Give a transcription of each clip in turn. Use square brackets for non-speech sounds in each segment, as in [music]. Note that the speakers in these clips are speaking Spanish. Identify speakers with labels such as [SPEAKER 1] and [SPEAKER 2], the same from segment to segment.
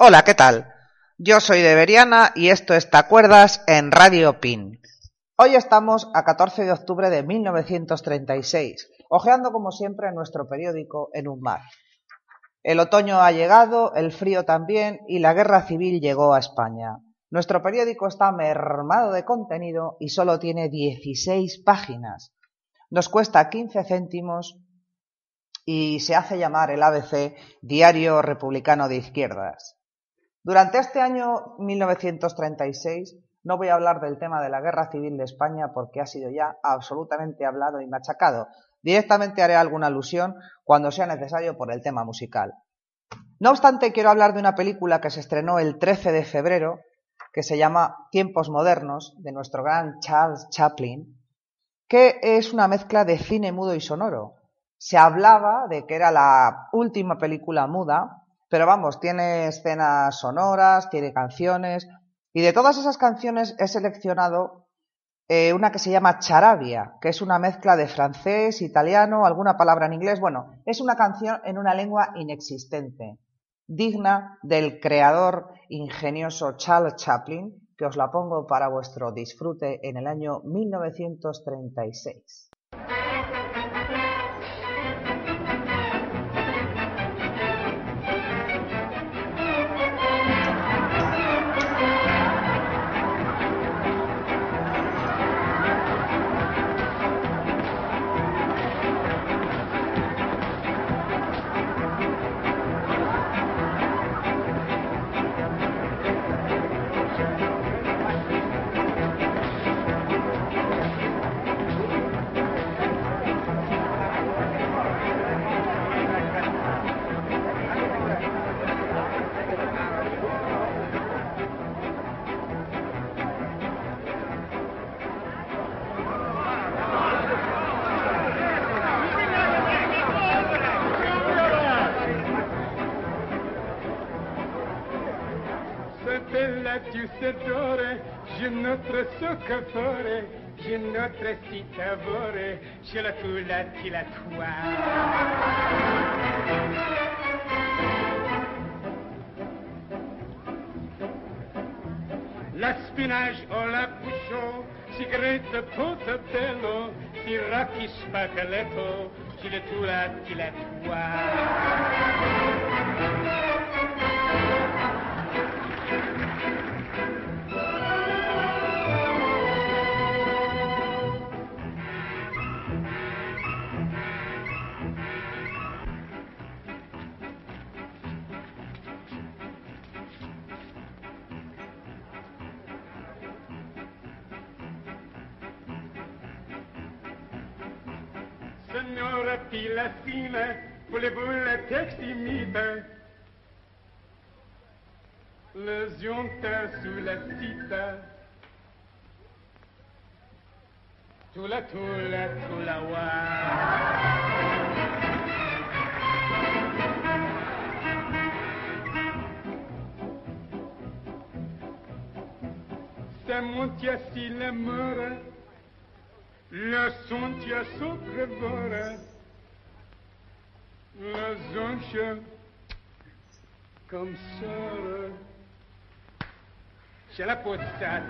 [SPEAKER 1] Hola, ¿qué tal? Yo soy de Beriana y esto es ¿Te en Radio PIN. Hoy estamos a 14 de octubre de 1936, ojeando como siempre nuestro periódico en un mar. El otoño ha llegado, el frío también y la guerra civil llegó a España. Nuestro periódico está mermado de contenido y solo tiene 16 páginas. Nos cuesta 15 céntimos y se hace llamar el ABC Diario Republicano de Izquierdas. Durante este año 1936 no voy a hablar del tema de la guerra civil de España porque ha sido ya absolutamente hablado y machacado. Directamente haré alguna alusión cuando sea necesario por el tema musical. No obstante, quiero hablar de una película que se estrenó el 13 de febrero, que se llama Tiempos Modernos, de nuestro gran Charles Chaplin, que es una mezcla de cine mudo y sonoro. Se hablaba de que era la última película muda, pero vamos, tiene escenas sonoras, tiene canciones, y de todas esas canciones he seleccionado eh, una que se llama Charabia, que es una mezcla de francés, italiano, alguna palabra en inglés. Bueno, es una canción en una lengua inexistente, digna del creador ingenioso Charles Chaplin, que os la pongo para vuestro disfrute en el año 1936.
[SPEAKER 2] crescita vore și lătulati la tua. La spinaj o la bouchon, si grete potapello, si rachis pacaleto, si lătulati la tua. mine, les bulle textimide. Le jonte sous la cita. Tula tula tula wa. mon montia si le mora, le son tia sobrevora la zoncha comme ça. C'è la pozza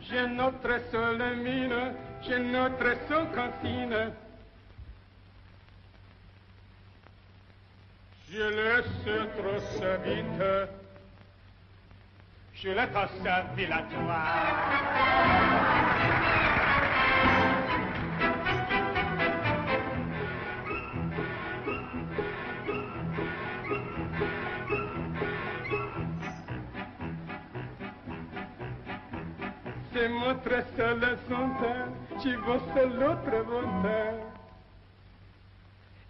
[SPEAKER 2] J'ai notre seule mine, j'ai notre seule cantine. Je laisse trop sa vite, sur le cosse villageois. se mostra solo sonta, ci fosse.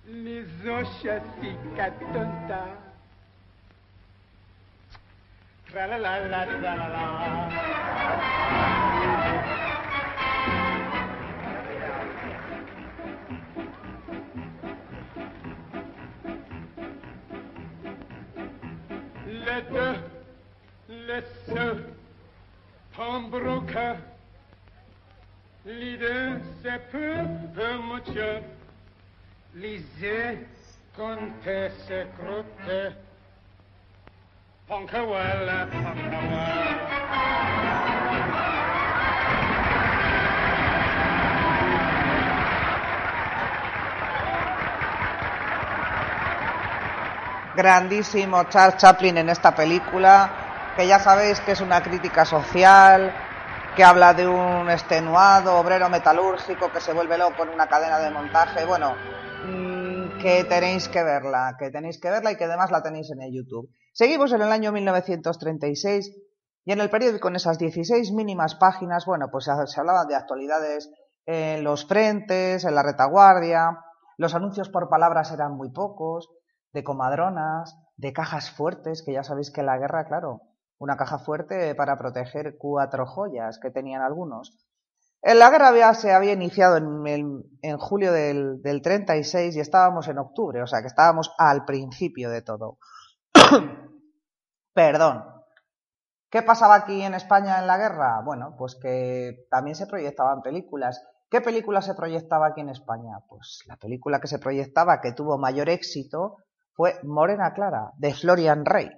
[SPEAKER 2] Les oscias si. Tra la la la tra la la. Le deux, le seul, Pembroke, l'idée c'est peu, peu mucho, lisez, comptez, se
[SPEAKER 1] Grandísimo Charles Chaplin en esta película, que ya sabéis que es una crítica social, que habla de un extenuado obrero metalúrgico que se vuelve loco en una cadena de montaje. Bueno, que tenéis que verla, que tenéis que verla y que además la tenéis en el YouTube. Seguimos en el año 1936 y en el periódico, en esas 16 mínimas páginas, bueno, pues se, hablaba de actualidades en los frentes, en la retaguardia, los anuncios por palabras eran muy pocos, de comadronas, de cajas fuertes, que ya sabéis que la guerra, claro, una caja fuerte para proteger cuatro joyas que tenían algunos. Guerra había, se había iniciado en, el- en julio del, del 36 y estábamos en octubre, o sea que estábamos al principio de todo. [coughs] Perdón. ¿Qué pasaba aquí en España en la guerra? Bueno, pues que también se proyectaban películas. ¿Qué película se proyectaba aquí en España? Pues la película que se proyectaba que tuvo mayor éxito fue Morena Clara, de Florian Rey,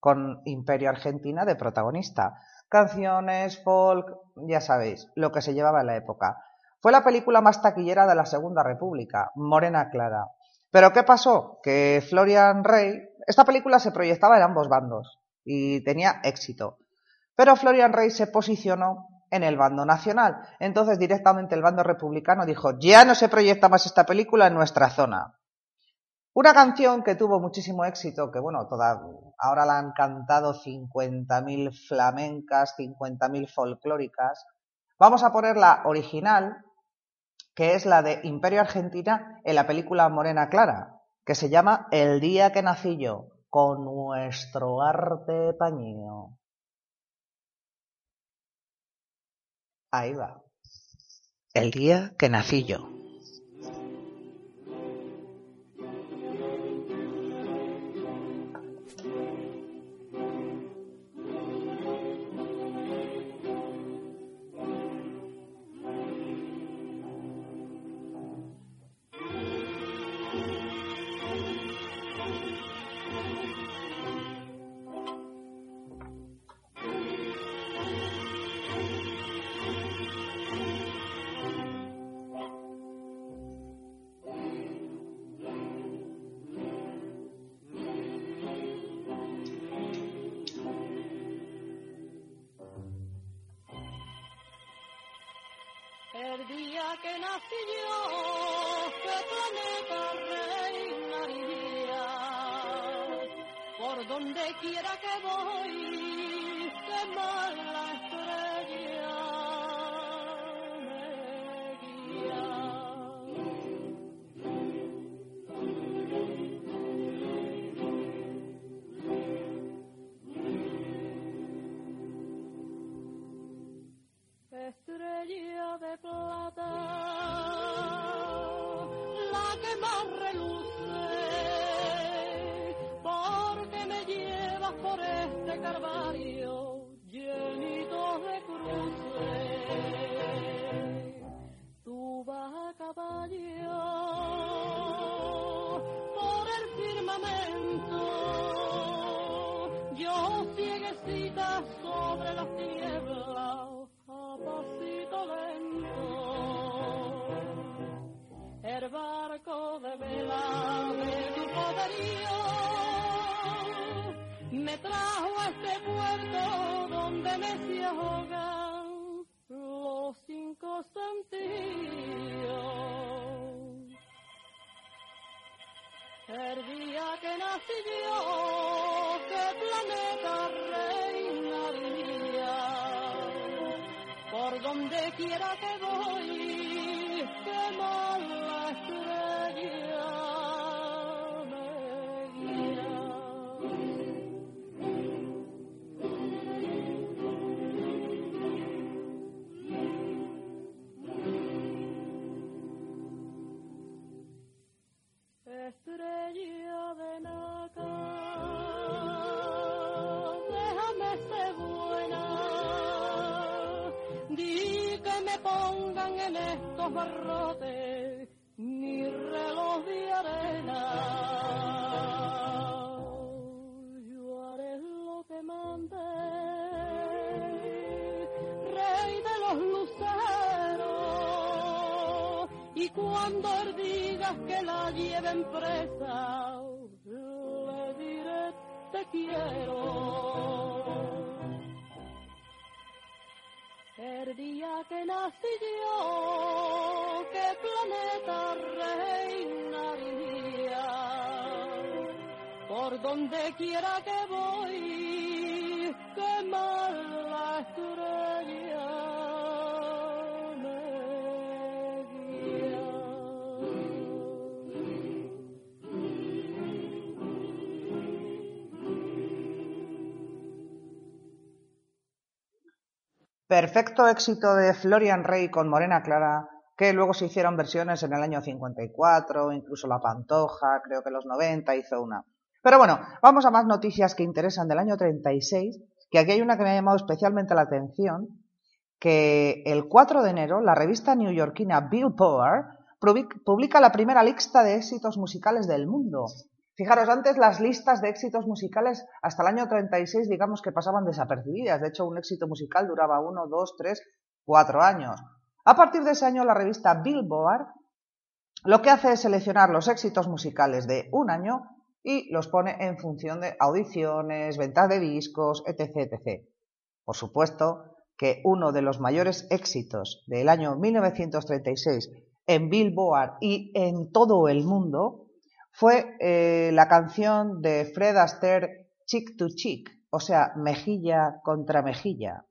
[SPEAKER 1] con Imperio Argentina de protagonista. Canciones, folk, ya sabéis, lo que se llevaba en la época. Fue la película más taquillera de la Segunda República, Morena Clara. Pero ¿qué pasó? Que Florian Rey, esta película se proyectaba en ambos bandos y tenía éxito. Pero Florian Rey se posicionó en el bando nacional. Entonces directamente el bando republicano dijo, ya no se proyecta más esta película en nuestra zona. Una canción que tuvo muchísimo éxito, que bueno, toda, ahora la han cantado 50.000 flamencas, 50.000 folclóricas. Vamos a poner la original, que es la de Imperio Argentina en la película Morena Clara, que se llama El día que nací yo, con nuestro arte pañío. Ahí va. El día que nací yo.
[SPEAKER 3] Donde quiera que la lleven presa, le diré te quiero. El día que nací yo, qué planeta reinaría. Por donde quiera que voy,
[SPEAKER 1] Perfecto éxito de Florian Rey con Morena Clara, que luego se hicieron versiones en el año 54, incluso La Pantoja, creo que los 90 hizo una. Pero bueno, vamos a más noticias que interesan del año 36, que aquí hay una que me ha llamado especialmente la atención, que el 4 de enero la revista neoyorquina Billboard public- publica la primera lista de éxitos musicales del mundo. Fijaros, antes las listas de éxitos musicales hasta el año 36 digamos que pasaban desapercibidas. De hecho, un éxito musical duraba uno, dos, tres, cuatro años. A partir de ese año la revista Billboard lo que hace es seleccionar los éxitos musicales de un año y los pone en función de audiciones, ventas de discos, etc. etc. Por supuesto que uno de los mayores éxitos del año 1936 en Billboard y en todo el mundo fue eh, la canción de Fred Astaire Chick to Chick, o sea, mejilla contra mejilla.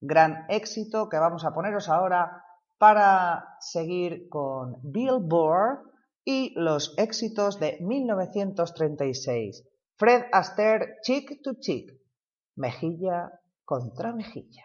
[SPEAKER 1] Gran éxito que vamos a poneros ahora para seguir con Billboard y los éxitos de 1936. Fred Astaire Chick to Chick, mejilla contra mejilla.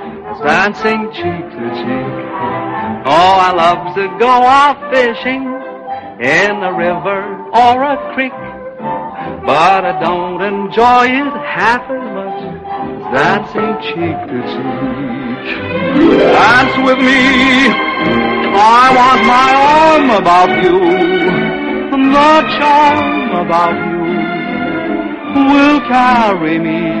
[SPEAKER 4] dancing cheek to cheek. Oh, I love to go out fishing in a river or a creek, but I don't enjoy it half as much as dancing cheek to cheek. Dance with me. I want my arm about you, the charm about you will carry me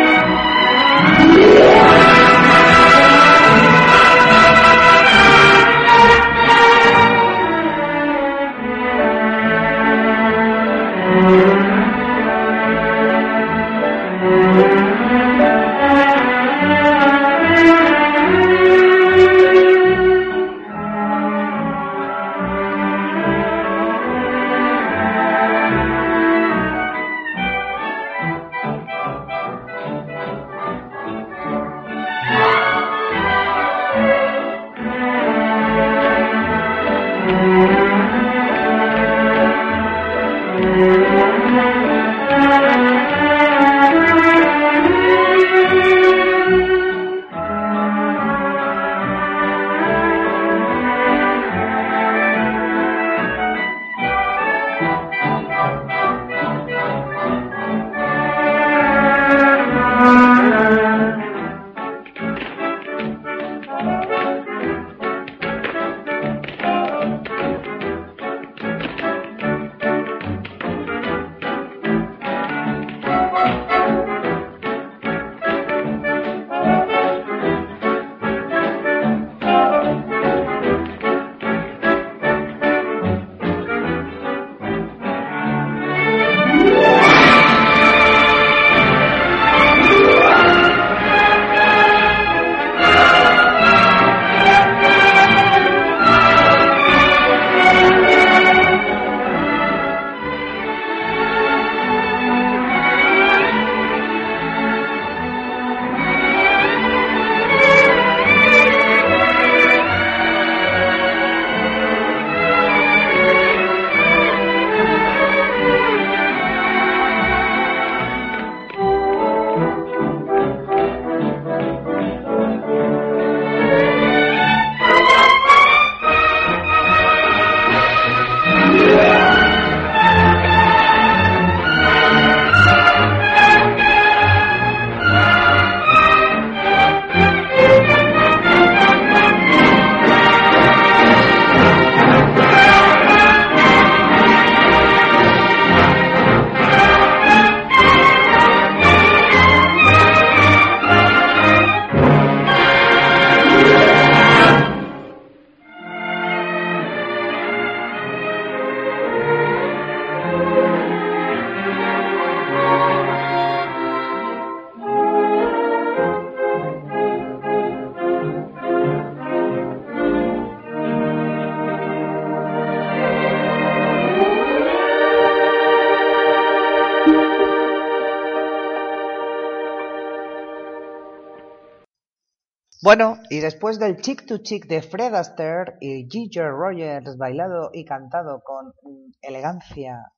[SPEAKER 1] Y después del chick to chick de Fred Astaire y Ginger Rogers bailado y cantado con mm, elegancia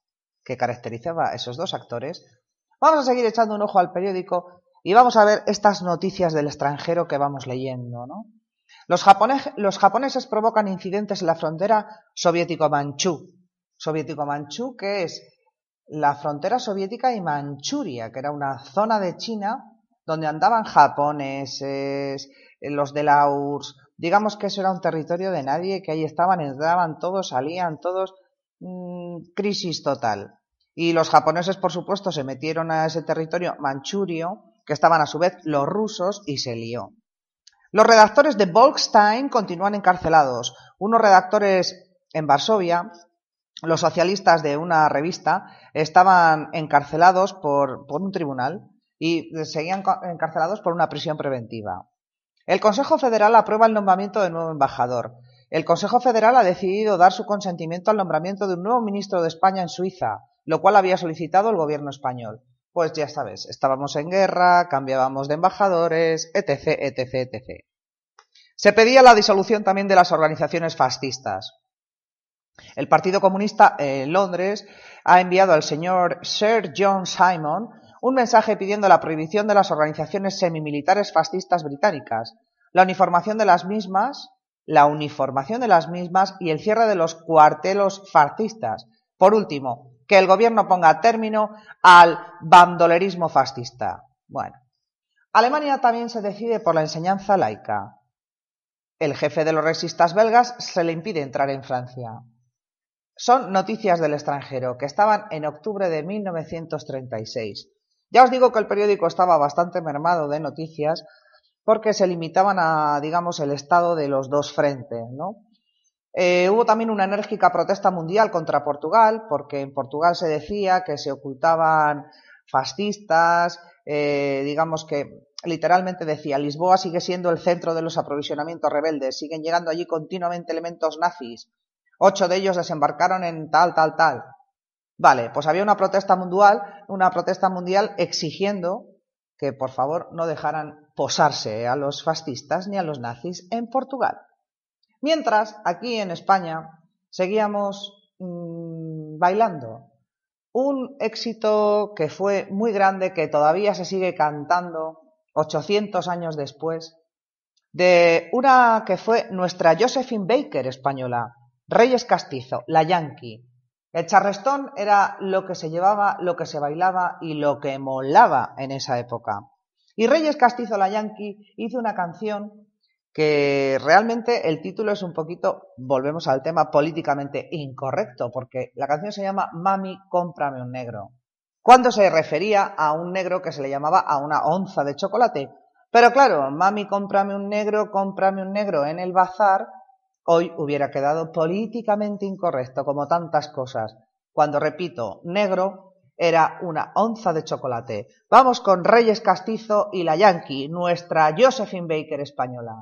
[SPEAKER 1] que caracterizaba a esos dos actores, vamos a seguir echando un ojo al periódico y vamos a ver estas noticias del extranjero que vamos leyendo, ¿no? Los, los japoneses provocan incidentes en la frontera soviético-manchú. Soviético-manchú, que es la frontera soviética y Manchuria, que era una zona de China donde andaban japoneses, eh, los de la URSS. Digamos que eso era un territorio de nadie, que ahí estaban, entraban todos, salían todos. mm, crisis total. Y los japoneses, por supuesto, se metieron a ese territorio manchurio, que estaban a su vez los rusos, y se lió. Los redactores de Volkstein continúan encarcelados. Unos redactores en Varsovia, los socialistas de una revista, estaban encarcelados por, por un tribunal y seguían ca- encarcelados por una prisión preventiva. El Consejo Federal aprueba el nombramiento del nuevo embajador. El Consejo Federal ha decidido dar su consentimiento al nombramiento de un nuevo ministro de España en Suiza, lo cual había solicitado el gobierno español. Pues ya sabes, estábamos en guerra, cambiábamos de embajadores, etc., etc., etc. Se pedía la disolución también de las organizaciones fascistas. El Partido Comunista en Londres ha enviado al señor Sir John Simon un mensaje pidiendo la prohibición de las organizaciones semimilitares fascistas británicas, la uniformación de las mismas, la uniformación de las mismas y el cierre de los cuartelos fascistas. Por último, que el gobierno ponga término al bandolerismo fascista. Bueno, Alemania también se decide por la enseñanza laica. El jefe de los resistas belgas se le impide entrar en Francia. Son noticias del extranjero que estaban en octubre de 1936. Ya os digo que el periódico estaba bastante mermado de noticias porque se limitaban a, digamos, el estado de los dos frentes, ¿no? Eh, hubo también una enérgica protesta mundial contra Portugal, porque en Portugal se decía que se ocultaban fascistas, eh, digamos que literalmente decía, Lisboa sigue siendo el centro de los aprovisionamientos rebeldes, siguen llegando allí continuamente elementos nazis, ocho de ellos desembarcaron en tal, tal, tal. Vale, pues había una protesta mundial, una protesta mundial exigiendo que por favor no dejaran posarse a los fascistas ni a los nazis en Portugal. Mientras, aquí en España, seguíamos mmm, bailando. Un éxito que fue muy grande, que todavía se sigue cantando 800 años después, de una que fue nuestra Josephine Baker española, Reyes Castizo, la Yankee. El charrestón era lo que se llevaba, lo que se bailaba y lo que molaba en esa época. Y Reyes Castizo, la Yankee, hizo una canción que realmente el título es un poquito, volvemos al tema políticamente incorrecto, porque la canción se llama Mami, cómprame un negro, cuando se refería a un negro que se le llamaba a una onza de chocolate. Pero claro, Mami, cómprame un negro, cómprame un negro en el bazar, hoy hubiera quedado políticamente incorrecto, como tantas cosas. Cuando repito, negro era una onza de chocolate. Vamos con Reyes Castizo y la Yankee, nuestra Josephine Baker española.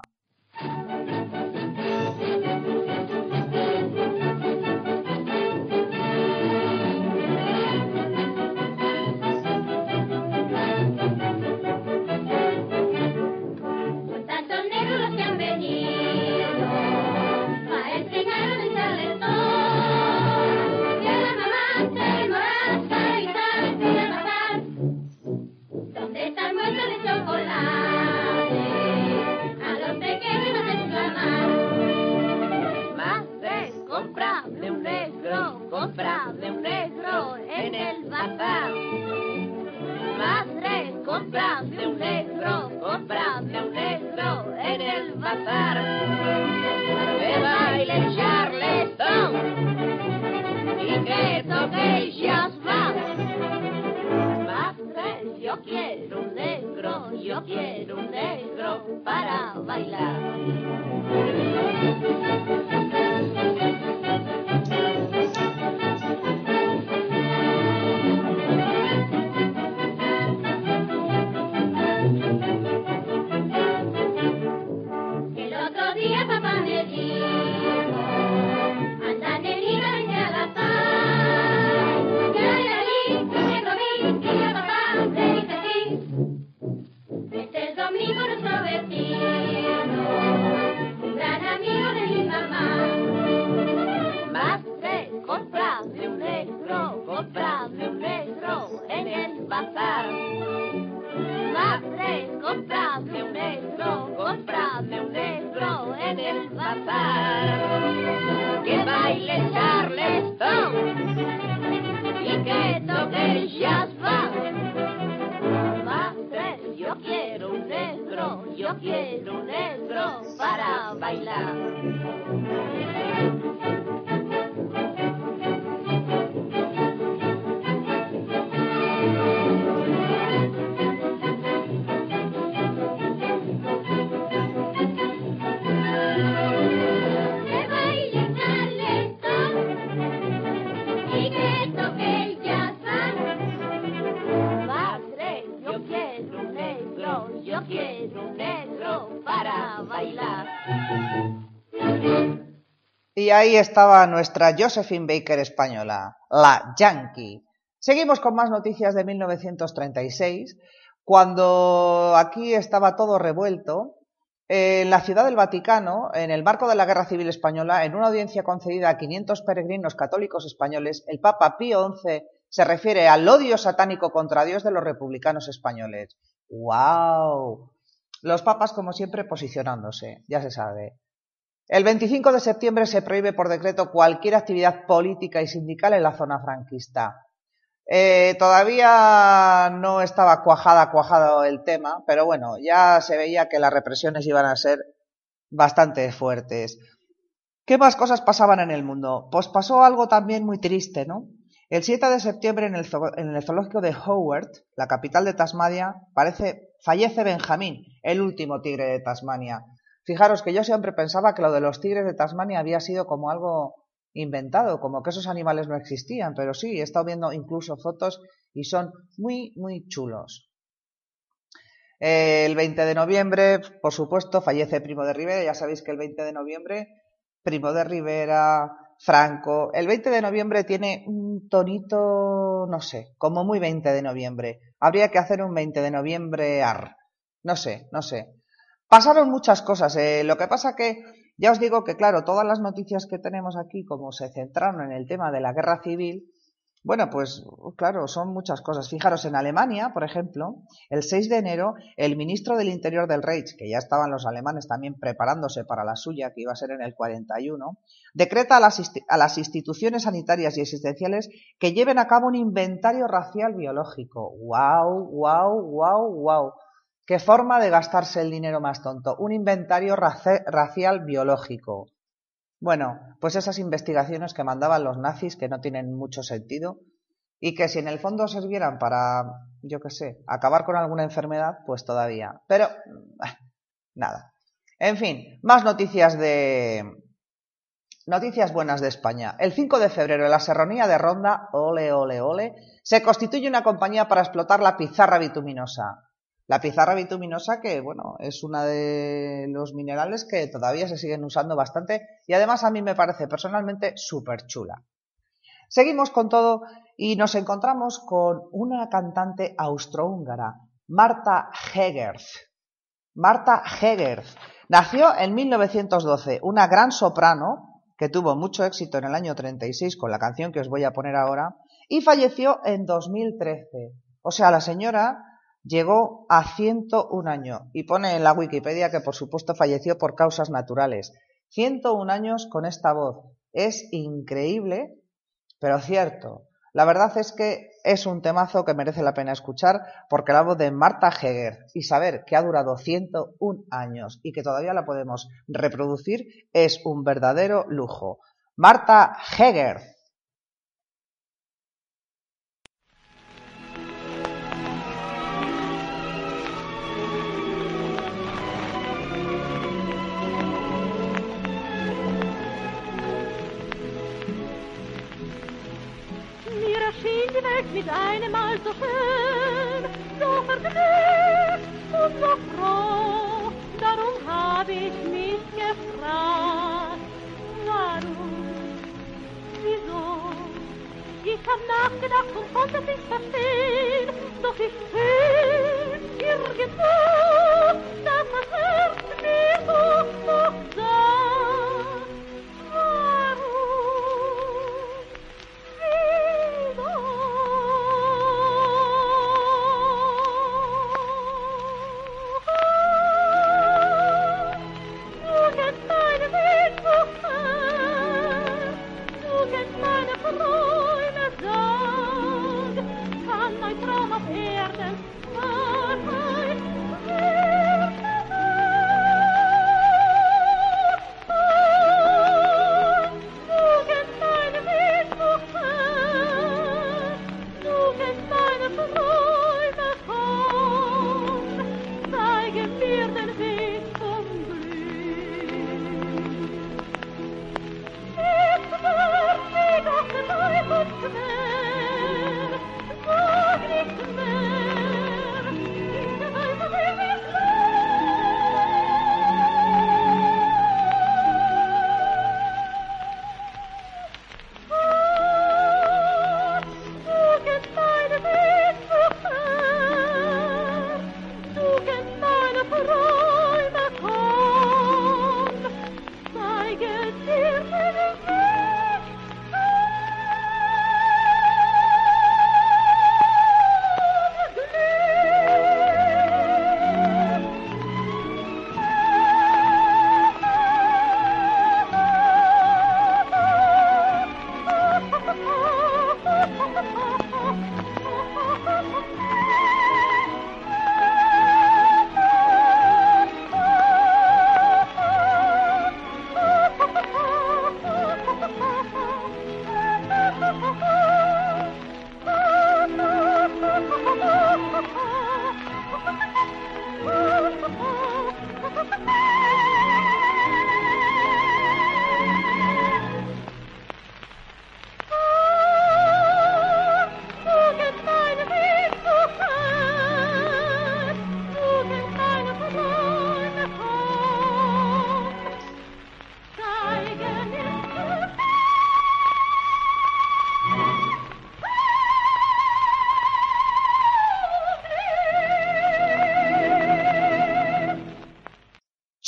[SPEAKER 3] Negro para bailar.
[SPEAKER 5] Y
[SPEAKER 1] ahí estaba nuestra Josephine Baker española, la Yankee. Seguimos con más noticias de 1936, cuando aquí estaba todo revuelto. En la ciudad del Vaticano, en el marco de la Guerra Civil Española, en una audiencia concedida a 500 peregrinos católicos españoles, el Papa Pío XI se refiere al odio satánico contra Dios de los republicanos españoles. ¡Wow! Los papas, como siempre, posicionándose, ya se sabe. El 25 de septiembre se prohíbe por decreto cualquier actividad política y sindical en la zona franquista. Eh, todavía no estaba cuajada, cuajado el tema, pero bueno, ya se veía que las represiones iban a ser bastante fuertes. ¿Qué más cosas pasaban en el mundo? Pues pasó algo también muy triste, ¿no? El 7 de septiembre en el, en el zoológico de Howard, la capital de Tasmania, parece, fallece Benjamín, el último tigre de Tasmania. Fijaros que yo siempre pensaba que lo de los tigres de Tasmania había sido como algo inventado, como que esos animales no existían, pero sí, he estado viendo incluso fotos y son muy, muy chulos. Eh, El 20 de noviembre, por supuesto, fallece Primo de Rivera. Ya sabéis que el 20 de noviembre, Primo de Rivera, Franco. El 20 de noviembre tiene un tonito, no sé, como muy 20 de noviembre. Habría que hacer un 20 de noviembre ar. No sé, no sé. Pasaron muchas cosas. eh, Lo que pasa que, ya os digo que, claro, todas las noticias que tenemos aquí, como se centraron en el tema de la guerra civil, bueno, pues claro, son muchas cosas. Fijaros, en Alemania, por ejemplo, el 6 de enero, el ministro del Interior del Reich, que ya estaban los alemanes también preparándose para la suya, que iba a ser en el 41, decreta a las, a las instituciones sanitarias y existenciales que lleven a cabo un inventario racial biológico. ¡Wow, wow, wow, wow! ¿Qué forma de gastarse el dinero más tonto? Un inventario racial biológico. Bueno, pues esas investigaciones que mandaban los nazis que no tienen mucho sentido y que si en el fondo sirvieran para, yo qué sé, acabar con alguna enfermedad, pues todavía. Pero, ah, nada. En fin, más noticias de... Noticias buenas de España. El 5 de febrero, en la serranía de Ronda, ole, ole, ole, se constituye una compañía para explotar la pizarra bituminosa. La pizarra bituminosa que, bueno, es una de los minerales que todavía se siguen usando bastante y además a mí me parece personalmente súper chula. Seguimos con todo y nos encontramos con una cantante austrohúngara, Marta Hegerth. Marta Hegerth nació en 1912, una gran soprano que tuvo mucho éxito en el año 36 con la canción que os voy a poner ahora y falleció en 2013. O sea, la señora llegó a 101 años y pone en la Wikipedia que por supuesto falleció por causas naturales. 101 años con esta voz. Es increíble, pero cierto. La verdad es que es un temazo que merece la pena escuchar porque la voz de Marta Heger y saber que ha durado 101 años y que todavía la podemos reproducir es un verdadero lujo. Marta Heger.
[SPEAKER 6] Erschien mit einem Mal so schön, so vergnügt und so froh. Darum hab ich mich gefragt, warum, wieso? Ich hab nachgedacht und konnte es nicht verstehen, doch ich fühl irgendwo, dass das Herz mir doch noch sagt,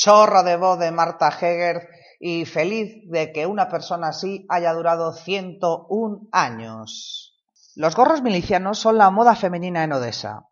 [SPEAKER 1] chorro de voz de Marta Heger y feliz de que una persona así haya durado 101 años. Los gorros milicianos son la moda femenina en Odessa.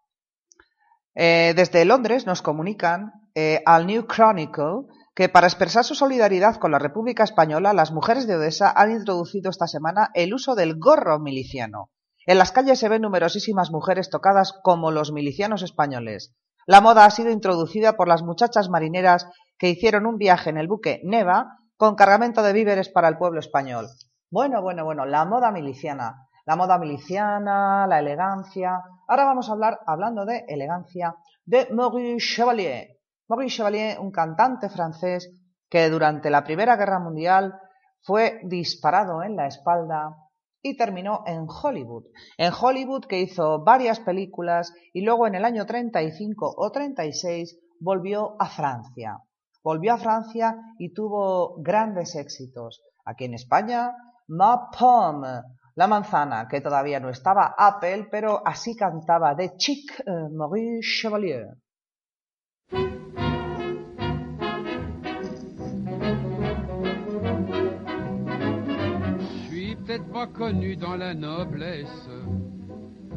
[SPEAKER 1] Eh, desde Londres nos comunican eh, al New Chronicle que para expresar su solidaridad con la República Española, las mujeres de Odessa han introducido esta semana el uso del gorro miliciano. En las calles se ven numerosísimas mujeres tocadas como los milicianos españoles. La moda ha sido introducida por las muchachas marineras que hicieron un viaje en el buque Neva con cargamento de víveres para el pueblo español. Bueno, bueno, bueno, la moda miliciana. La moda miliciana, la elegancia. Ahora vamos a hablar, hablando de elegancia, de Maurice Chevalier. Maurice Chevalier, un cantante francés que durante la Primera Guerra Mundial fue disparado en la espalda y terminó en Hollywood. En Hollywood que hizo varias películas y luego en el año 35 o 36 volvió a Francia. Volvió a Francia y tuvo grandes éxitos. Aquí en España, Ma Pomme, la manzana, que todavía no estaba Apple, pero así cantaba de Chic eh, Maurice Chevalier.
[SPEAKER 7] Peut-être pas connu dans la noblesse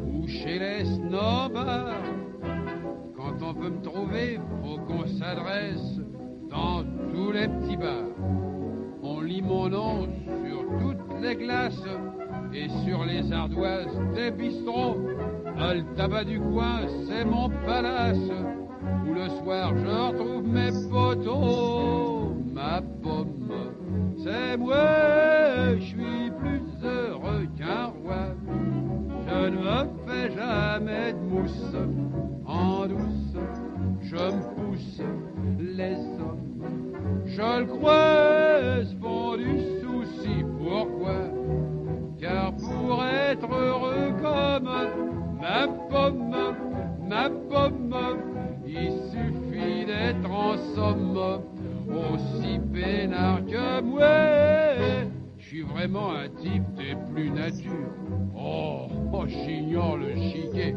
[SPEAKER 7] ou chez les snobs. Quand on veut me trouver, faut qu'on s'adresse dans tous les petits bars. On lit mon nom sur toutes les glaces et sur les ardoises des bistrots. Le tabac du coin, c'est mon palace où le soir je retrouve mes poteaux. Ma pomme, c'est moi, je suis plus. Je ne fais jamais de mousse en douce, je me pousse les hommes. Je le crois, font du souci, pourquoi? Car pour être heureux comme ma pomme, ma pomme, il suffit d'être en somme aussi peinard que moi. Je suis vraiment un type des plus nature. Oh, j'ignore le chiquet.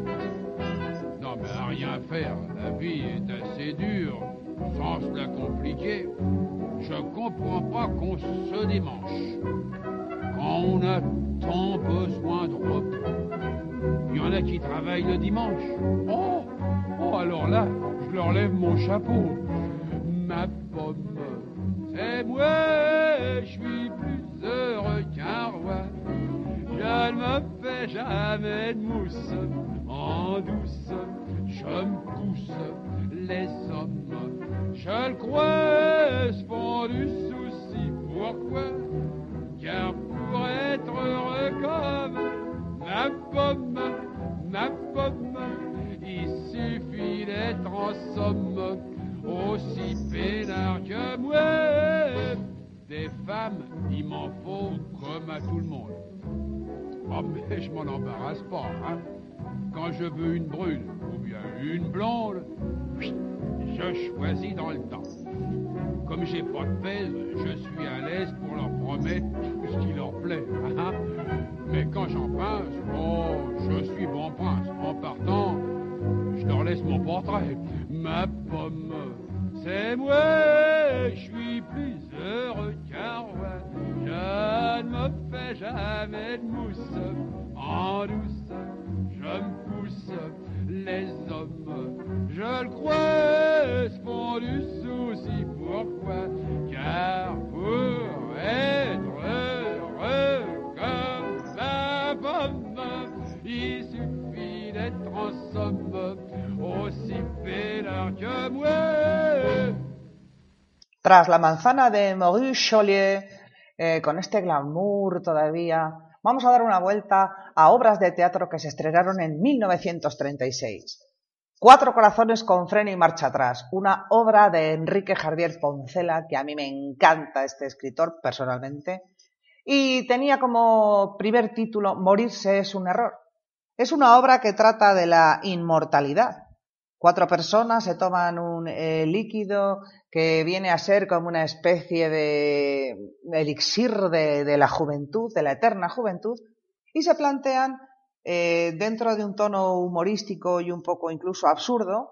[SPEAKER 7] Non mais rien faire, la vie est assez dure, sans se la compliquer. Je comprends pas qu'on se démanche quand on a tant besoin de repos. Il y en a qui travaillent le dimanche. Oh, oh alors là, je leur lève mon chapeau. Ma pomme, c'est moi, je suis plus heureux. Je ne me fais jamais de mousse en douce. Je me pousse les hommes. Je le creuse font du souci. Pourquoi? Car pour être heureux comme ma pomme, ma pomme, il suffit d'être en somme aussi peinard que moi. Des femmes, il m'en faut comme à tout le monde. Oh, mais je m'en embarrasse pas, hein. Quand je veux une brune ou bien une blonde, je choisis dans le temps. Comme j'ai pas de pèse, je suis à l'aise pour leur promettre tout ce qui leur plaît. hein. Mais quand j'en pense, oh, je suis bon prince. En partant, je leur laisse mon portrait. Ma pomme, c'est moi, je suis plus heureux qu'un roi. Je ne me fais jamais de mousse en douce. Je me pousse les hommes, je le crois,
[SPEAKER 1] Tras la manzana de Maurice Cholier, eh, con este glamour todavía, vamos a dar una vuelta a obras de teatro que se estrenaron en 1936. Cuatro corazones con freno y marcha atrás, una obra de Enrique Jardier Poncela, que a mí me encanta este escritor personalmente, y tenía como primer título Morirse es un error. Es una obra que trata de la inmortalidad. Cuatro personas se toman un eh, líquido que viene a ser como una especie de elixir de, la juventud, de la eterna juventud, y se plantean eh, dentro de un tono humorístico y un poco incluso absurdo,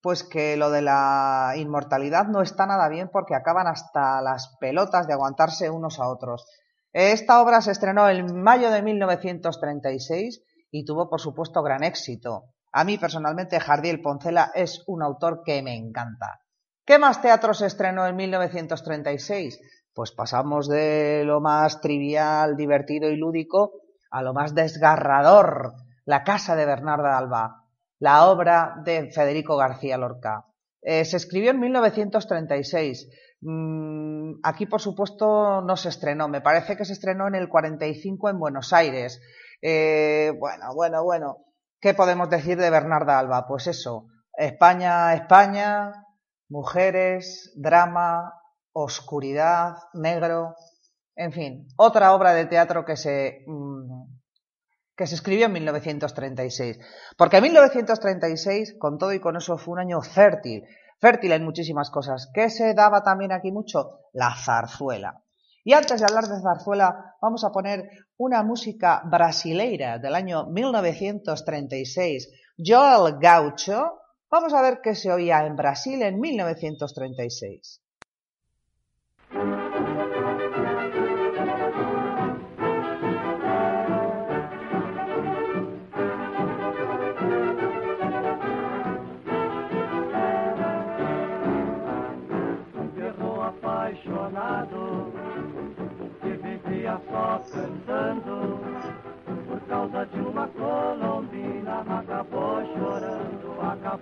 [SPEAKER 1] pues que lo de la inmortalidad no está nada bien porque acaban hasta las pelotas de aguantarse unos a otros. Esta obra se estrenó en mayo de 1936 y tuvo, por supuesto, gran éxito. A mí personalmente Jardiel Poncela es un autor que me encanta. ¿Qué más teatro se estrenó en 1936? Pues pasamos de lo más trivial, divertido y lúdico a lo más desgarrador, La casa de Bernarda Alba, la obra de Federico García Lorca. Eh, se escribió en 1936. Mm, aquí, por supuesto, no se estrenó. Me parece que se estrenó en el 45 en Buenos Aires. Eh, bueno, bueno, bueno. ¿Qué podemos decir de Bernarda Alba? Pues eso, España, España, mujeres, drama, oscuridad, negro, en fin, otra obra de teatro que se, mm, que se escribió en 1936. Porque 1936, con todo y con eso, fue un año fértil, fértil en muchísimas cosas. ¿Qué se daba también aquí mucho? La zarzuela. Y antes de hablar de zarzuela, vamos a poner una música brasileira del año 1936, Joel Gaucho. Vamos a ver qué se oía en Brasil en 1936.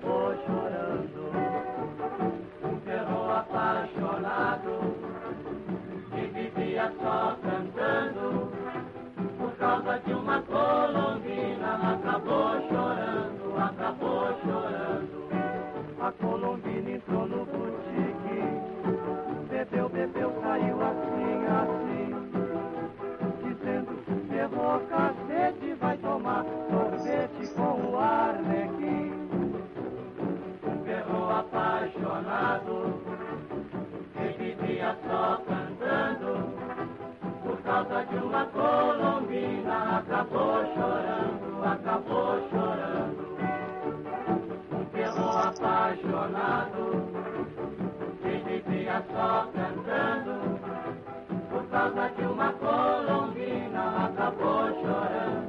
[SPEAKER 4] Acabou chorando. Perro apaixonado que vivia só cantando por causa de uma colombina acabou chorando, acabou chorando. A colombina entrou no boutique, bebeu, bebeu, caiu assim, assim, dizendo, ferrou cacete, vai tomar sorvete com o arlequim. Apaixonado, que vivia só cantando, por causa de uma colombina, acabou chorando, acabou chorando. Perro apaixonado. Que vivia só cantando por causa de uma colombina acabou chorando,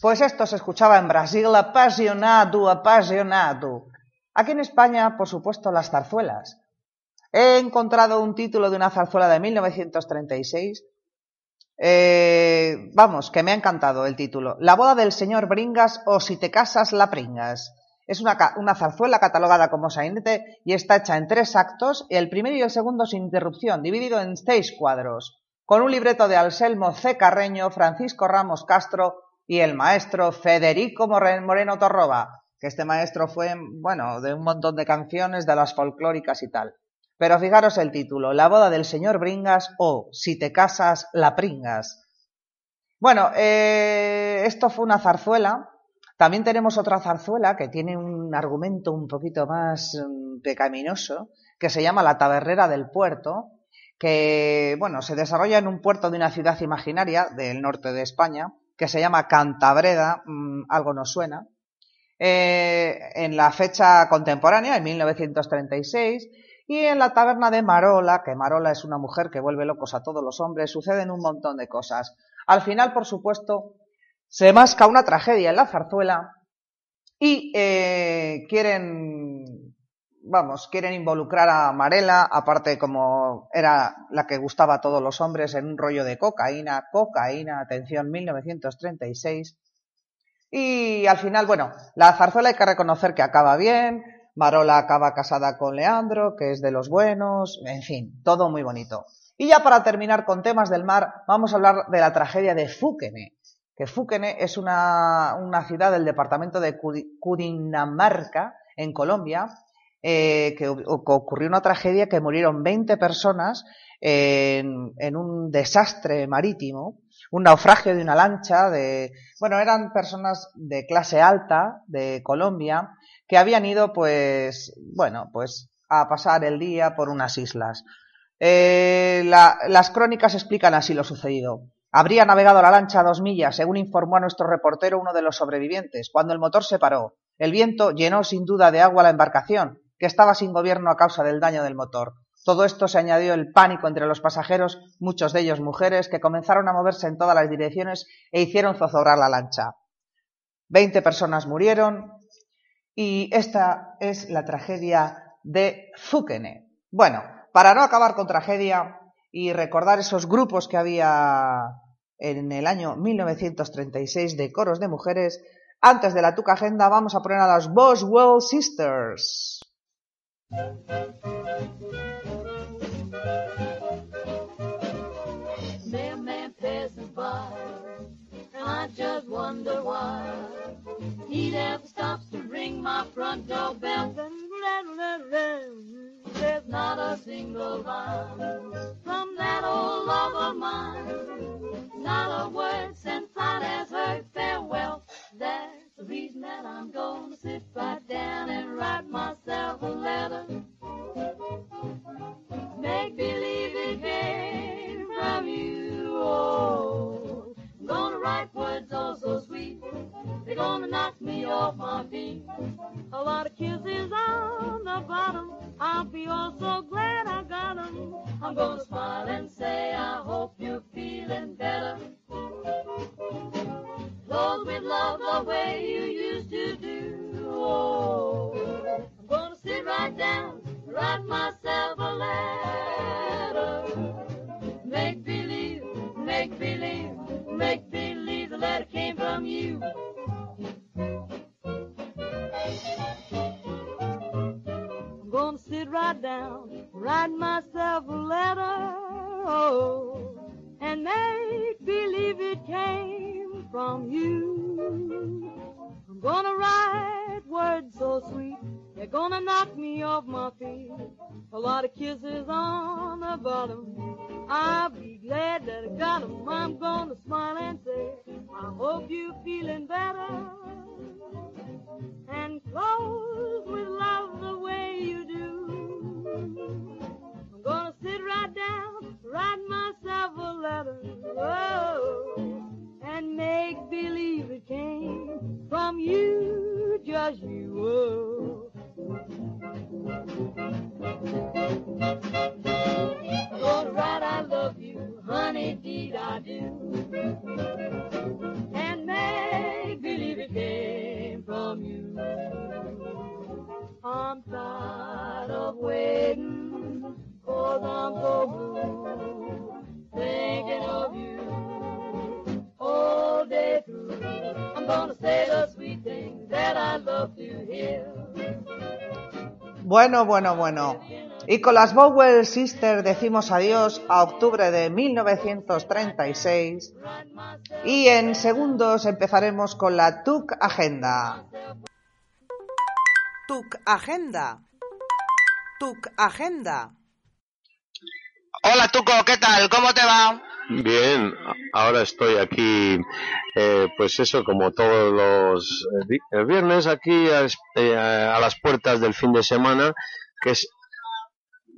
[SPEAKER 1] Pues esto se escuchaba en Brasil, apasionado, apasionado. Aquí en España, por supuesto, las zarzuelas. He encontrado un título de una zarzuela de 1936. Eh, vamos, que me ha encantado el título. La boda del señor Bringas o si te casas la pringas. Es una, zarzuela catalogada como sainete y está hecha en tres actos, el primero y el segundo sin interrupción, dividido en seis cuadros, con un libreto de Anselmo C. Carreño, Francisco Ramos Castro y el maestro Federico Moreno Torroba, que este maestro fue, bueno, de un montón de canciones, de las folclóricas y tal. Pero fijaros el título, La boda del señor Bringas o Si te casas, la pringas. Bueno, eh, esto fue una zarzuela. También tenemos otra zarzuela que tiene un argumento un poquito más mm, pecaminoso, que se llama La tabernera del puerto, que, bueno, se desarrolla en un puerto de una ciudad imaginaria del norte de España, que se llama Cantabreda, mm, algo nos suena, eh, en la fecha contemporánea, en 1936, y en la taberna de Marola, que Marola es una mujer que vuelve locos a todos los hombres, suceden un montón de cosas. Al final, por supuesto, se masca una tragedia en la zarzuela y eh, quieren, vamos, quieren involucrar a Marela, aparte como era la que gustaba a todos los hombres, en un rollo de cocaína, cocaína, atención, 1936. Y al final, bueno, la zarzuela hay que reconocer que acaba bien, Marola acaba casada con Leandro, que es de los buenos, en fin, todo muy bonito. Y ya para terminar con temas del mar, vamos a hablar de la tragedia de Fúquene, que Fúquene es una, una ciudad del departamento de Cundinamarca, en Colombia, eh, que, ocurrió una tragedia que murieron 20 personas en, en un desastre marítimo, un naufragio de una lancha de, bueno, eran personas de clase alta de Colombia que habían ido, pues, bueno, pues a pasar el día por unas islas. Eh, la- las crónicas explican así lo sucedido. Habría navegado la lancha a dos millas, según informó a nuestro reportero uno de los sobrevivientes, cuando el motor se paró. El viento llenó sin duda de agua la embarcación, que estaba sin gobierno a causa del daño del motor. Todo esto se añadió el pánico entre los pasajeros, muchos de ellos mujeres, que comenzaron a moverse en todas las direcciones e hicieron zozobrar la lancha. Veinte personas murieron y esta es la tragedia de Fúquene. Bueno, para no acabar con tragedia y recordar esos grupos que había en el año 1936 de coros de mujeres, antes de la Tuca Agenda vamos a poner a las Boswell Sisters.
[SPEAKER 3] Mailman passes by, and I just wonder why he never stops to ring my front door bell. There's not a single line from that old love of mine. Not a word since I last heard farewell. That's the reason that I'm gonna sit right down and write myself a letter. Make believe it came from you. Oh, I'm gonna write words oh so sweet. They're gonna knock me off my feet. A lot of kisses on the bottom. I'll be oh so glad I got 'em. I'm gonna smile and say I'll be glad that I got them. I'm gonna smile and say, I hope you're feeling better. And close with love the way you do. I'm gonna sit right down, write myself a letter. Oh, and make believe it came from you, just you. Oh. I love you, honey, I do. And make believe it came from you. I'm tired
[SPEAKER 8] of I'm so blue, thinking of you.
[SPEAKER 1] Bueno, bueno, bueno. Y con las Bowell Sisters decimos adiós a octubre de 1936 y en segundos empezaremos con la TUC Agenda. TUC Agenda. TUC Agenda. Hola Tuco, ¿qué tal? ¿Cómo te va?
[SPEAKER 9] Bien, ahora estoy aquí, eh, pues eso, como todos los eh, viernes, aquí a, eh, a las puertas del fin de semana, que es,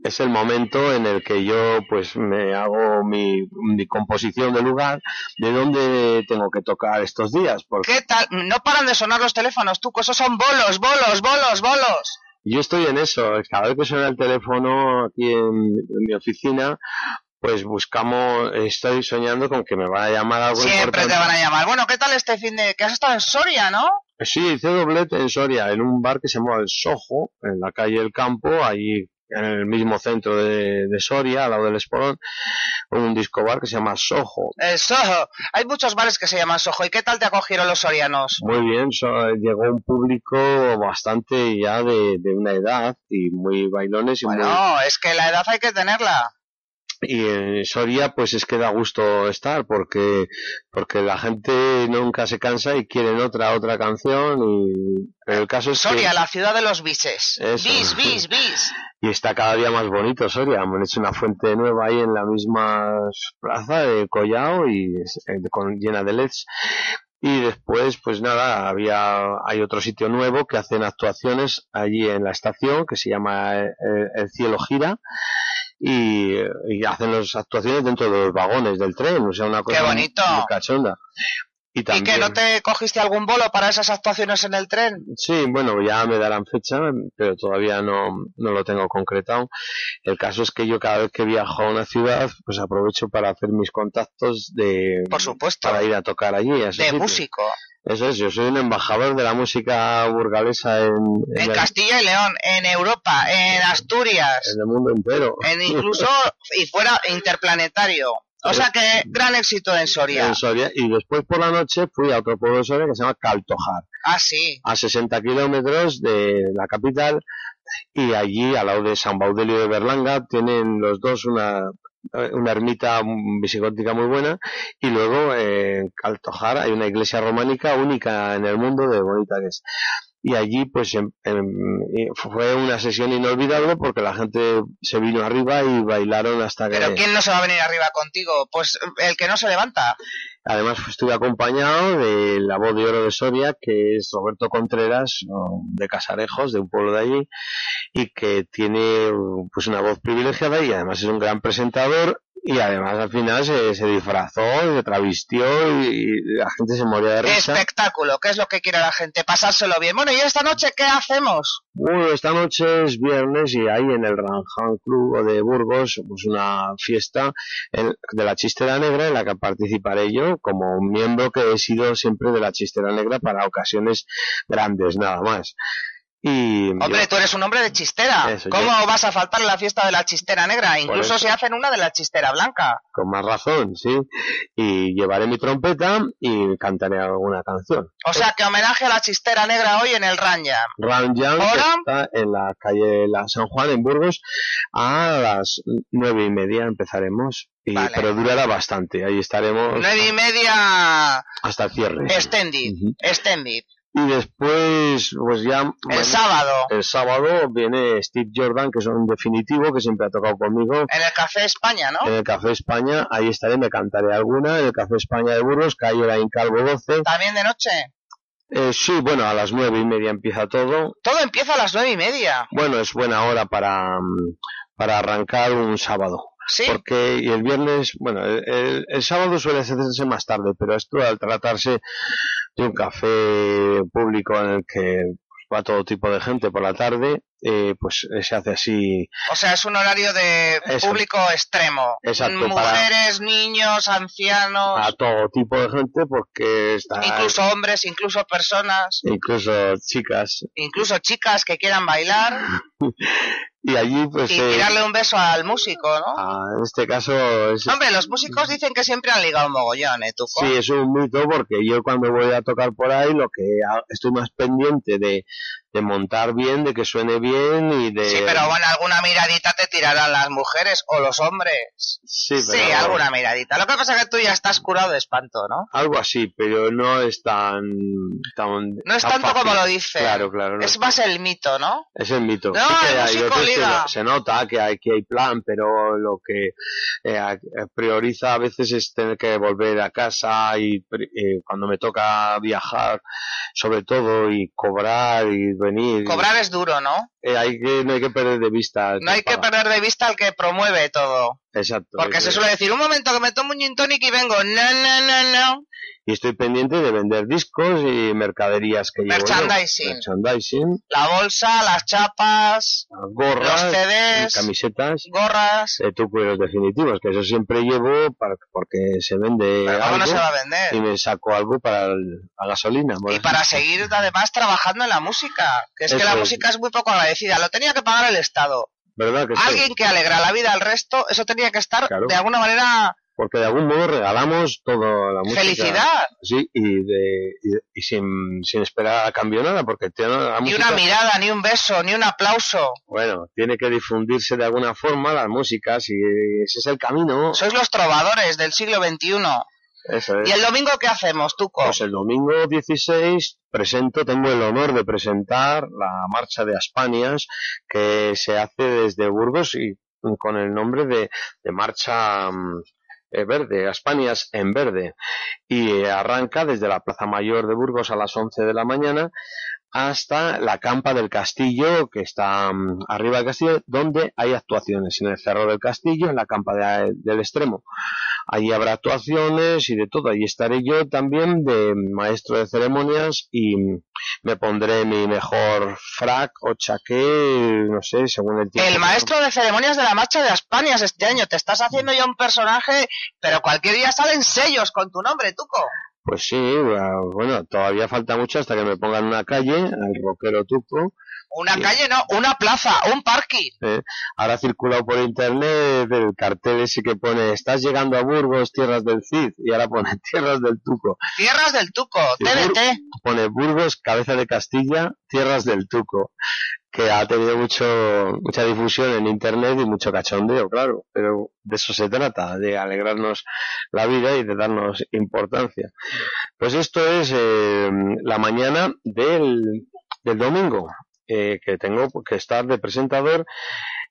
[SPEAKER 9] es el momento en el que yo pues me hago mi, mi composición de lugar, de dónde tengo que tocar estos días, porque
[SPEAKER 1] ¿Qué tal? No paran de sonar los teléfonos, Tuco, esos son bolos, bolos, bolos, bolos.
[SPEAKER 9] Yo estoy en eso, cada vez que suena el teléfono aquí en, en mi oficina, pues buscamos, estoy soñando con que me van a llamar algo
[SPEAKER 1] Siempre te van a llamar. Bueno, ¿qué tal este fin de...? que has estado en Soria, ¿no?
[SPEAKER 9] Sí, hice doblete en Soria, en un bar que se llama El Sojo, en la calle El Campo, allí en el mismo centro de, de Soria, al lado del Espolón, un disco bar que se llama Soho.
[SPEAKER 1] El Soho. Hay muchos bares que se llaman Soho. ¿Y qué tal te acogieron los sorianos?
[SPEAKER 9] Muy bien, so- llegó un público bastante ya de, de una edad y muy bailones y muy...
[SPEAKER 1] No, es que la edad hay que tenerla.
[SPEAKER 9] Y en Soria pues es que da gusto estar porque porque la gente nunca se cansa y quieren otra otra canción y pero el caso es
[SPEAKER 1] Soria,
[SPEAKER 9] que
[SPEAKER 1] la ciudad de los bises.
[SPEAKER 9] Eso.
[SPEAKER 1] Bis, bis, bis.
[SPEAKER 9] y está cada día más bonito Soria. Han hecho una fuente nueva ahí en la misma plaza de Collao y es- eh, con, llena de LEDs. Y después, pues nada, había, hay otro sitio nuevo que hacen actuaciones allí en la estación que se llama eh, El Cielo Gira y, y hacen las actuaciones dentro de los vagones del tren, o sea, una cosa muy-
[SPEAKER 1] bonito!
[SPEAKER 9] muy cachonda. Y
[SPEAKER 1] ¿Y
[SPEAKER 9] también,
[SPEAKER 1] que no te cogiste algún bolo para esas actuaciones en el tren?
[SPEAKER 9] Sí, bueno, ya me darán fecha, pero todavía no, no lo tengo concretado. El caso es que yo cada vez que viajo a una ciudad, pues aprovecho para hacer mis contactos de...
[SPEAKER 1] Por supuesto.
[SPEAKER 9] Para ir a tocar allí. a
[SPEAKER 1] De músico.
[SPEAKER 9] Eso es, yo soy un embajador de la música burgalesa en, en
[SPEAKER 1] Castilla y León, en Europa, en Asturias,
[SPEAKER 9] en el mundo entero.
[SPEAKER 1] en incluso y fuera interplanetario. O sea que gran éxito en Soria.
[SPEAKER 9] En Soria. Y después por la noche fui a otro pueblo de Soria que se llama Caltojar.
[SPEAKER 1] Ah, sí.
[SPEAKER 9] a 60 kilómetros de la capital y allí al lado de San Baudelio de Berlanga tienen los dos una una ermita visigótica muy buena y luego eh, en Caltojar hay una iglesia románica única en el mundo de bonita que es y allí pues em- em, fue una sesión inolvidable porque la gente se vino arriba y bailaron hasta que
[SPEAKER 1] Pero ¿quién no se va a venir arriba contigo? Pues el que no se levanta.
[SPEAKER 9] Además pues, estuve acompañado de la voz de oro de Soria, que es Roberto Contreras, o de Casarejos, de un pueblo de allí, y que tiene pues una voz privilegiada y además es un gran presentador y además al final se, se disfrazó, se travistió y, y la gente se moría de risa.
[SPEAKER 1] Espectáculo, ¿qué es lo que quiere la gente? Pasárselo bien. Bueno, ¿y esta noche qué hacemos?
[SPEAKER 9] Bueno, esta noche es viernes y hay en el Ranjan Club de Burgos pues una fiesta en- de la Chistera Negra en la que participaré yo como un miembro que he sido siempre de la Chistera Negra para ocasiones grandes, nada más. Y
[SPEAKER 1] Hombre,
[SPEAKER 9] yo-
[SPEAKER 1] tú eres un hombre de chistera.
[SPEAKER 9] Eso,
[SPEAKER 1] ¿Cómo
[SPEAKER 9] yo-
[SPEAKER 1] vas a faltar la fiesta de la chistera negra? Incluso se hacen una de la chistera blanca.
[SPEAKER 9] con más razón, sí. Y llevaré mi trompeta y cantaré alguna canción.
[SPEAKER 1] O sea, que homenaje a la chistera negra hoy en el
[SPEAKER 9] que
[SPEAKER 1] ¿Hora?
[SPEAKER 9] está en la calle La San Juan, en Burgos, a las nueve y media empezaremos. Y,
[SPEAKER 1] Vale.
[SPEAKER 9] Pero durará bastante, ahí estaremos
[SPEAKER 1] Nueve y media
[SPEAKER 9] hasta el cierre.
[SPEAKER 1] extended. Extended.
[SPEAKER 9] Y después, pues ya...
[SPEAKER 1] El sábado.
[SPEAKER 9] El sábado viene Steve Jordan, que es un definitivo, que siempre ha tocado conmigo.
[SPEAKER 1] En el Café España, ¿no?
[SPEAKER 9] En el Café España, ahí estaré, me cantaré alguna. En el Café España de Burgos, calle La Calvo 12.
[SPEAKER 1] También de noche.
[SPEAKER 9] Eh, sí, bueno, a las nueve y media empieza todo.
[SPEAKER 1] Todo empieza a las nueve y media.
[SPEAKER 9] Bueno, es buena hora para, para arrancar un sábado.
[SPEAKER 1] Sí.
[SPEAKER 9] Porque y el viernes, bueno, el, el- el sábado suele hacerse más tarde, pero esto al tratarse un café público en el que va todo tipo de gente por la tarde, eh, pues eh, se hace así.
[SPEAKER 1] O sea, es un horario de
[SPEAKER 9] Eso.
[SPEAKER 1] público extremo.
[SPEAKER 9] Exacto,
[SPEAKER 1] Mujeres, niños, ancianos,
[SPEAKER 9] A todo tipo de gente porque está...
[SPEAKER 1] incluso hombres, incluso personas,
[SPEAKER 9] incluso chicas.
[SPEAKER 1] incluso chicas que quieran bailar [laughs]
[SPEAKER 9] Y allí pues...
[SPEAKER 1] y
[SPEAKER 9] eh,
[SPEAKER 1] tirarle un beso al músico, ¿no?
[SPEAKER 9] ah, en este caso es...
[SPEAKER 1] Hombre, los músicos dicen que siempre han ligado un mogollón, ¿eh, Tuco?
[SPEAKER 9] Sí, es un mito porque yo cuando voy a tocar por ahí lo que estoy más pendiente de, de montar bien, de que suene bien y de...
[SPEAKER 1] Sí, pero bueno, alguna miradita te tirarán las mujeres o los hombres.
[SPEAKER 9] Sí,
[SPEAKER 1] Sí,
[SPEAKER 9] pero-
[SPEAKER 1] alguna miradita. Lo que pasa es que tú ya estás curado de espanto, ¿no?
[SPEAKER 9] Algo así, pero no es tan... tan
[SPEAKER 1] No es
[SPEAKER 9] tan
[SPEAKER 1] tanto
[SPEAKER 9] fácil.
[SPEAKER 1] como lo dice.
[SPEAKER 9] Claro, claro. no.
[SPEAKER 1] Es más el mito, ¿no?
[SPEAKER 9] Es el mito.
[SPEAKER 1] No,
[SPEAKER 9] Sí
[SPEAKER 1] el
[SPEAKER 9] hay se nota que hay, que hay plan, pero lo que eh, a- prioriza a veces es tener que volver a casa y eh, cuando me toca viajar, sobre todo, y cobrar y venir.
[SPEAKER 1] Cobrar es duro, ¿no?
[SPEAKER 9] Eh, hay que, no hay que perder de vista. el
[SPEAKER 1] No hay que
[SPEAKER 9] paga.
[SPEAKER 1] perder de vista al que promueve todo.
[SPEAKER 9] Exacto.
[SPEAKER 1] Porque se suele decir, un momento que me tomo un gin tonic y vengo. No, no, no, no.
[SPEAKER 9] Y estoy pendiente de vender discos y mercaderías que llevo yo.
[SPEAKER 1] Merchandising.
[SPEAKER 9] Merchandising.
[SPEAKER 1] La bolsa, las chapas,
[SPEAKER 9] gorras,
[SPEAKER 1] Los CDs.
[SPEAKER 9] camisetas,
[SPEAKER 1] gorras.
[SPEAKER 9] eh, los definitivos, que eso siempre llevo para, porque se vende
[SPEAKER 1] Pero ¿cómo no se va a vender?
[SPEAKER 9] y me saco algo para el- la gasolina.
[SPEAKER 1] Y para seguir además trabajando en la música. Que es que la
[SPEAKER 9] es.
[SPEAKER 1] música es muy poco agradecida. Lo tenía que pagar el Estado.
[SPEAKER 9] ¿Verdad que sí?
[SPEAKER 1] Alguien que alegra la vida al resto, eso tenía que estar
[SPEAKER 9] Claro.
[SPEAKER 1] de alguna manera
[SPEAKER 9] Porque de algún modo regalamos toda la música.
[SPEAKER 1] Felicidad.
[SPEAKER 9] Sí, y, de, y, y sin, sin esperar a cambio nada, porque tiene la
[SPEAKER 1] ni
[SPEAKER 9] música...
[SPEAKER 1] una mirada, ni un beso, ni un aplauso.
[SPEAKER 9] Bueno, tiene que difundirse de alguna forma las músicas y ese es el camino.
[SPEAKER 1] Sois los trovadores del siglo XXI.
[SPEAKER 9] Eso es.
[SPEAKER 1] ¿Y el domingo qué hacemos, Tuco?
[SPEAKER 9] Pues el domingo 16 presento, tengo el honor de presentar la marcha de Aspanias que se hace desde Burgos y con el nombre de, de marcha mm, eh, verde, Aspanias en verde. Y arranca desde la Plaza Mayor de Burgos a las 11 de la mañana hasta la campa del castillo que está mm, arriba del castillo donde hay actuaciones en el cerro del castillo en la campa de- del extremo allí habrá actuaciones y de todo allí estaré yo también de maestro de ceremonias y mm, me pondré mi mejor frac o chaqué no sé según el tiempo
[SPEAKER 1] El maestro de ceremonias de la marcha de Aspanias este año. Te estás haciendo ya un personaje, pero cualquier día salen sellos con tu nombre, Tuco.
[SPEAKER 9] Pues sí, bueno, todavía falta mucho hasta que me pongan una calle, al rockero tuco.
[SPEAKER 1] Una
[SPEAKER 9] Sí.
[SPEAKER 1] calle, no, una plaza, un parking.
[SPEAKER 9] ¿eh? Ahora ha circulado por internet el cartel ese que pone estás llegando a Burgos, tierras del Cid, y ahora pone [laughs] tierras del Tuco.
[SPEAKER 1] Tierras del Tuco, TDT.
[SPEAKER 9] Pone Burgos, cabeza de Castilla, tierras del Tuco. Que ha tenido mucho, mucha difusión en internet y mucho cachondeo, claro. Pero de eso se trata, de alegrarnos la vida y de darnos importancia. Pues esto es eh, la mañana del, del domingo, eh, que tengo que estar de presentador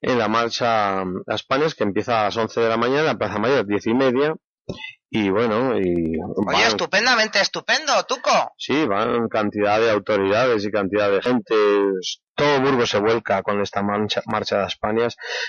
[SPEAKER 9] en la marcha a España, que empieza a las 11 de la mañana, en la Plaza Mayor, 10 y media. Y bueno, y
[SPEAKER 1] Oye,
[SPEAKER 9] van-
[SPEAKER 1] estupendamente estupendo, Tuco.
[SPEAKER 9] Sí, van cantidad de autoridades y cantidad de gente. Todo Burgos se vuelca con esta marcha, marcha de España.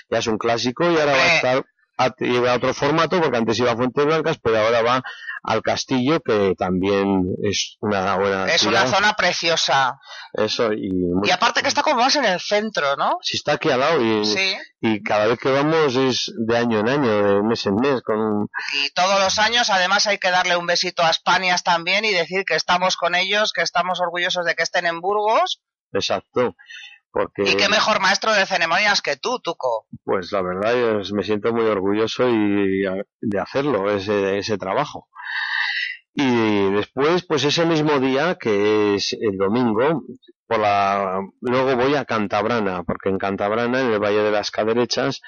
[SPEAKER 9] Ya es un clásico y ahora va a estar a, otro formato porque antes iba a Fuentes Blancas, pero ahora va al Castillo, que también es una buena
[SPEAKER 1] Es una zona preciosa.
[SPEAKER 9] Eso, y, muy-
[SPEAKER 1] Y aparte que está como más en el centro, ¿no?
[SPEAKER 9] si está aquí al lado y,
[SPEAKER 1] Sí.
[SPEAKER 9] y cada vez que vamos es de año en año, de mes en mes, con
[SPEAKER 1] Y todos los años, además, hay que darle un besito a Españas también y decir que estamos con ellos, que estamos orgullosos de que estén en Burgos.
[SPEAKER 9] exacto. Porque
[SPEAKER 1] Y qué mejor maestro de ceremonias que tú, Tuco.
[SPEAKER 9] Pues la verdad es- me siento muy orgulloso y de hacerlo, ese, ese trabajo. Y después, pues ese mismo día, que es el domingo, por la, luego voy a Cantabrana, porque en Cantabrana, en el Valle de las Caderechas,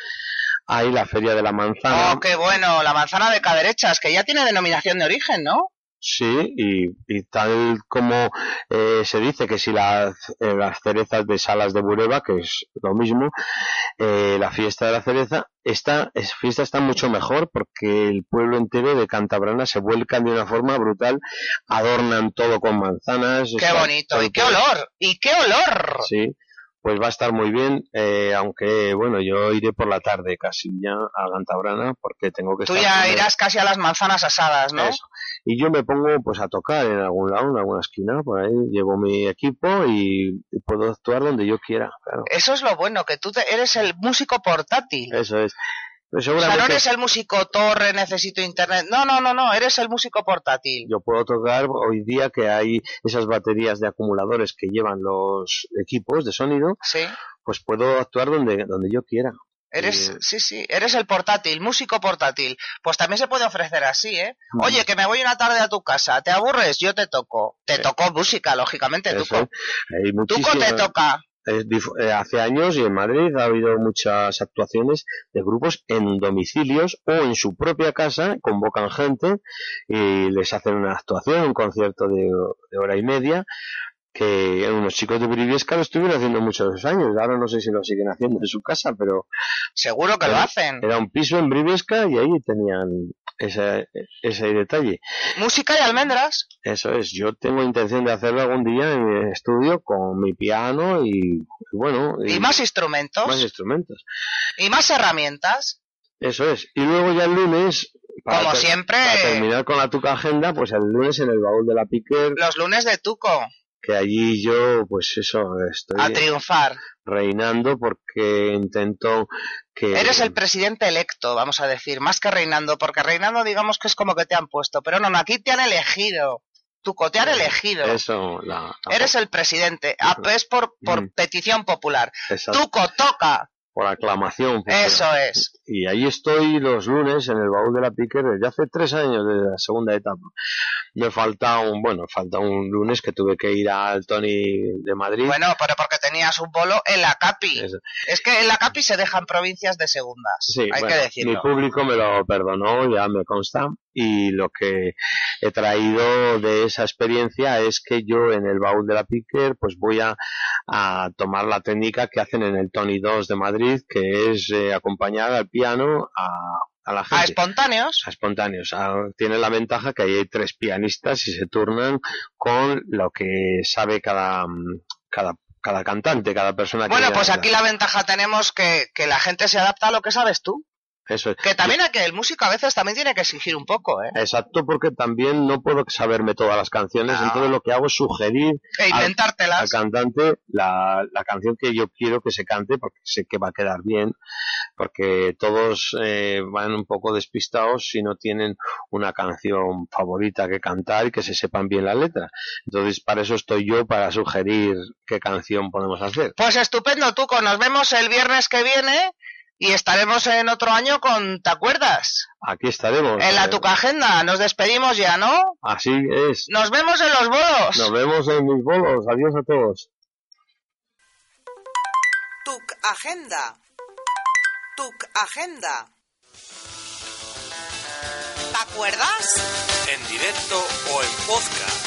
[SPEAKER 9] hay la Feria de la Manzana.
[SPEAKER 1] Oh, qué bueno, la manzana de caderechas, que ya tiene denominación de origen, ¿no?
[SPEAKER 9] Sí, y, y tal como eh, se dice que si las, eh, las cerezas de Salas de Bureba, que es lo mismo, eh, la fiesta de la cereza, esta es, fiesta está mucho mejor porque el pueblo entero de Cantabrana se vuelcan de una forma brutal, adornan todo con manzanas.
[SPEAKER 1] Qué
[SPEAKER 9] está-
[SPEAKER 1] bonito, y qué olor, y qué olor.
[SPEAKER 9] Sí, pues va a estar muy bien, eh, aunque bueno, yo iré por la tarde casi ya a Gantabrana porque tengo que
[SPEAKER 1] Tú
[SPEAKER 9] estar
[SPEAKER 1] ya irás casi a las manzanas asadas, ¿no?
[SPEAKER 9] Eso. Y yo me pongo pues a tocar en algún lado, en alguna esquina, por ahí llevo mi equipo y, y puedo actuar donde yo quiera, claro.
[SPEAKER 1] Eso es lo bueno, que tú te- eres el músico portátil.
[SPEAKER 9] Eso es. Pero
[SPEAKER 1] O sea, no
[SPEAKER 9] seguramente
[SPEAKER 1] eres el músico torre, necesito internet. No, no, no, no, eres el músico portátil.
[SPEAKER 9] yo puedo tocar hoy día que hay esas baterías de acumuladores que llevan los equipos de sonido,
[SPEAKER 1] Sí.
[SPEAKER 9] pues puedo actuar donde, donde yo quiera.
[SPEAKER 1] Eres, sí, sí, eres el portátil, músico portátil. Pues también se puede ofrecer así, ¿eh? Oye, que me voy una tarde a tu casa, ¿te aburres? Yo te toco. Te toco música, lógicamente,
[SPEAKER 9] Eso
[SPEAKER 1] Tuco. Tuco te toca.
[SPEAKER 9] Dif- eh, hace años y en Madrid ha habido muchas actuaciones de grupos en domicilios o en su propia casa, convocan gente y les hacen una actuación, un concierto de, de hora y media, que unos chicos de Briviesca lo estuvieron haciendo muchos años, ahora no sé si lo siguen haciendo en su casa, pero...
[SPEAKER 1] Seguro que lo hacen.
[SPEAKER 9] Era un piso en Briviesca y ahí tenían ese, ese detalle.
[SPEAKER 1] Música y almendras.
[SPEAKER 9] Eso es, yo tengo intención de hacerlo algún día en mi estudio con mi piano y, y bueno...
[SPEAKER 1] Y más instrumentos.
[SPEAKER 9] Más instrumentos.
[SPEAKER 1] Y más herramientas.
[SPEAKER 9] Eso es. Y luego ya el lunes...
[SPEAKER 1] Como siempre-
[SPEAKER 9] Para terminar con la Tuca Agenda, pues el lunes en el baúl de la Piquer,
[SPEAKER 1] Los lunes de Tuco.
[SPEAKER 9] Que allí yo, pues eso, estoy
[SPEAKER 1] A triunfar.
[SPEAKER 9] reinando porque intento que...
[SPEAKER 1] Eres el presidente electo, vamos a decir, más que reinando, porque reinando digamos que es como que te han puesto, pero no, no, aquí te han elegido. Tuco, te han elegido.
[SPEAKER 9] Eso, la... la-
[SPEAKER 1] Eres el presidente. Ah, Es por, por
[SPEAKER 9] Mm.
[SPEAKER 1] petición popular.
[SPEAKER 9] Exacto.
[SPEAKER 1] Tuco, toca.
[SPEAKER 9] Por aclamación.
[SPEAKER 1] Eso es.
[SPEAKER 9] Y ahí estoy los lunes en el baúl de la Piquer desde hace tres años, desde la segunda etapa. Me falta un, bueno, falta un lunes que tuve que ir al Tony de Madrid.
[SPEAKER 1] Bueno, pero porque tenías un bolo en la CAPI.
[SPEAKER 9] Eso.
[SPEAKER 1] Es que en la CAPI se dejan provincias de segundas.
[SPEAKER 9] Sí,
[SPEAKER 1] Hay
[SPEAKER 9] bueno,
[SPEAKER 1] que
[SPEAKER 9] mi
[SPEAKER 1] decirlo.
[SPEAKER 9] público me lo perdonó, ya me consta, y lo que he traído de esa experiencia es que yo en el baúl de la Piquer pues voy a, a tomar la técnica que hacen en el Tony 2 de Madrid, que es eh, acompañar al piano a, a la
[SPEAKER 1] A
[SPEAKER 9] gente.
[SPEAKER 1] espontáneos.
[SPEAKER 9] a espontáneos. Ah, Tiene la ventaja que ahí hay tres pianistas y se turnan con lo que sabe cada, cada, cada cantante, cada persona que
[SPEAKER 1] Bueno, pues aquí la ventaja tenemos que, que la gente se adapta a lo que sabes tú.
[SPEAKER 9] Eso es.
[SPEAKER 1] Que también que el músico a veces también tiene que exigir un poco, ¿eh?
[SPEAKER 9] Exacto, porque también no puedo saberme todas las canciones, entonces lo que hago es sugerir
[SPEAKER 1] E
[SPEAKER 9] al cantante la, la canción que yo quiero que se cante, porque sé que va a quedar bien, porque todos eh, van un poco despistados si no tienen una canción favorita que cantar y que se sepan bien la letra. Entonces, para eso estoy yo, para sugerir qué canción podemos hacer.
[SPEAKER 1] Pues estupendo, Tuco. Nos vemos el viernes que viene y estaremos en otro año con ¿Te acuerdas?
[SPEAKER 9] Aquí estaremos.
[SPEAKER 1] En la
[SPEAKER 9] Eh,
[SPEAKER 1] Tuca Agenda. Nos despedimos ya, ¿no?
[SPEAKER 9] Así es.
[SPEAKER 1] Nos vemos en los bolos.
[SPEAKER 9] Nos vemos en mis bolos. Adiós a todos.
[SPEAKER 1] Tuc Agenda. Tuc Agenda. ¿Te acuerdas?
[SPEAKER 10] En directo o en podcast.